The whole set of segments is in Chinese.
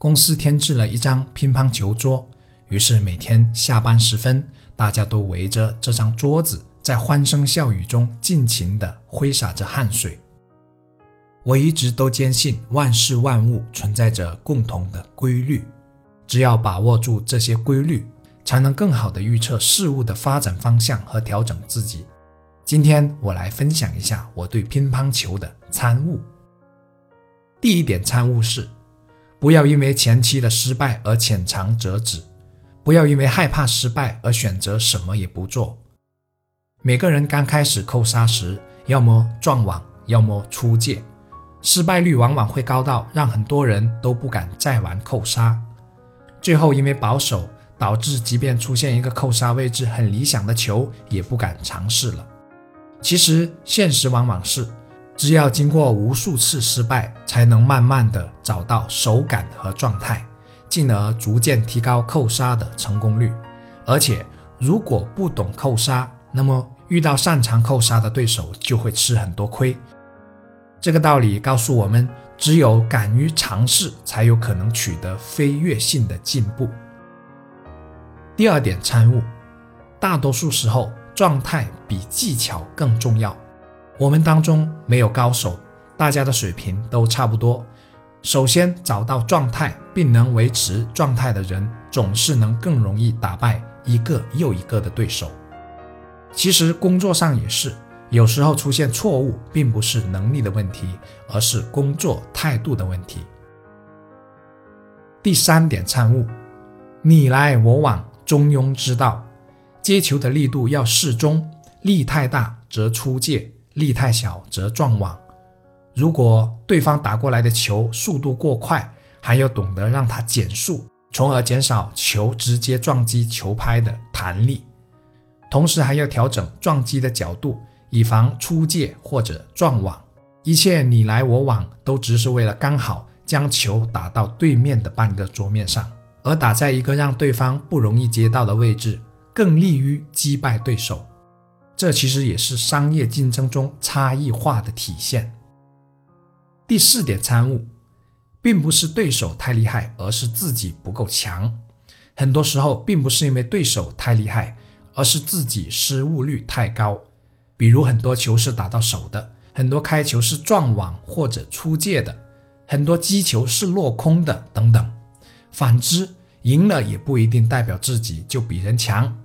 公司添置了一张乒乓球桌，于是每天下班时分，大家都围着这张桌子，在欢声笑语中尽情地挥洒着汗水。我一直都坚信万事万物存在着共同的规律，只要把握住这些规律，才能更好地预测事物的发展方向和调整自己。今天我来分享一下我对乒乓球的参悟。第一点参悟是。不要因为前期的失败而浅尝辄止，不要因为害怕失败而选择什么也不做。每个人刚开始扣杀时，要么撞网，要么出界，失败率往往会高到让很多人都不敢再玩扣杀。最后因为保守，导致即便出现一个扣杀位置很理想的球，也不敢尝试了。其实现实往往是。只要经过无数次失败，才能慢慢的找到手感和状态，进而逐渐提高扣杀的成功率。而且，如果不懂扣杀，那么遇到擅长扣杀的对手就会吃很多亏。这个道理告诉我们，只有敢于尝试，才有可能取得飞跃性的进步。第二点参悟：大多数时候，状态比技巧更重要。我们当中没有高手，大家的水平都差不多。首先找到状态并能维持状态的人，总是能更容易打败一个又一个的对手。其实工作上也是，有时候出现错误，并不是能力的问题，而是工作态度的问题。第三点参悟：你来我往，中庸之道。接球的力度要适中，力太大则出界。力太小则撞网。如果对方打过来的球速度过快，还要懂得让它减速，从而减少球直接撞击球拍的弹力。同时还要调整撞击的角度，以防出界或者撞网。一切你来我往，都只是为了刚好将球打到对面的半个桌面上，而打在一个让对方不容易接到的位置，更利于击败对手。这其实也是商业竞争中差异化的体现。第四点参悟，并不是对手太厉害，而是自己不够强。很多时候，并不是因为对手太厉害，而是自己失误率太高。比如，很多球是打到手的，很多开球是撞网或者出界的，很多击球是落空的等等。反之，赢了也不一定代表自己就比人强。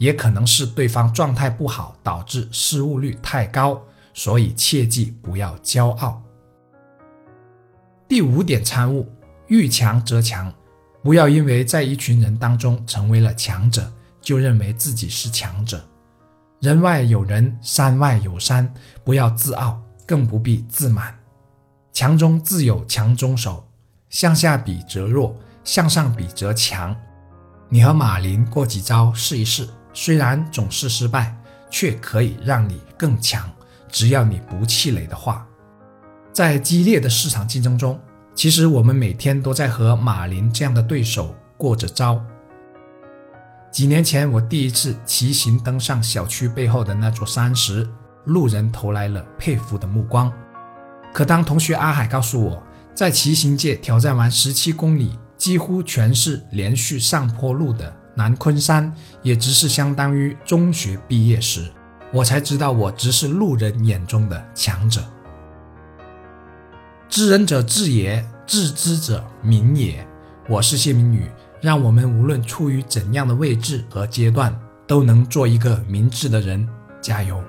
也可能是对方状态不好，导致失误率太高，所以切记不要骄傲。第五点参悟：遇强则强，不要因为在一群人当中成为了强者，就认为自己是强者。人外有人，山外有山，不要自傲，更不必自满。强中自有强中手，向下比则弱，向上比则强。你和马林过几招试一试。虽然总是失败，却可以让你更强。只要你不气馁的话，在激烈的市场竞争中，其实我们每天都在和马林这样的对手过着招。几年前，我第一次骑行登上小区背后的那座山时，路人投来了佩服的目光。可当同学阿海告诉我，在骑行界挑战完十七公里，几乎全是连续上坡路的。南昆山也只是相当于中学毕业时，我才知道我只是路人眼中的强者。知人者智也，自知者明也。我是谢明宇，让我们无论处于怎样的位置和阶段，都能做一个明智的人。加油！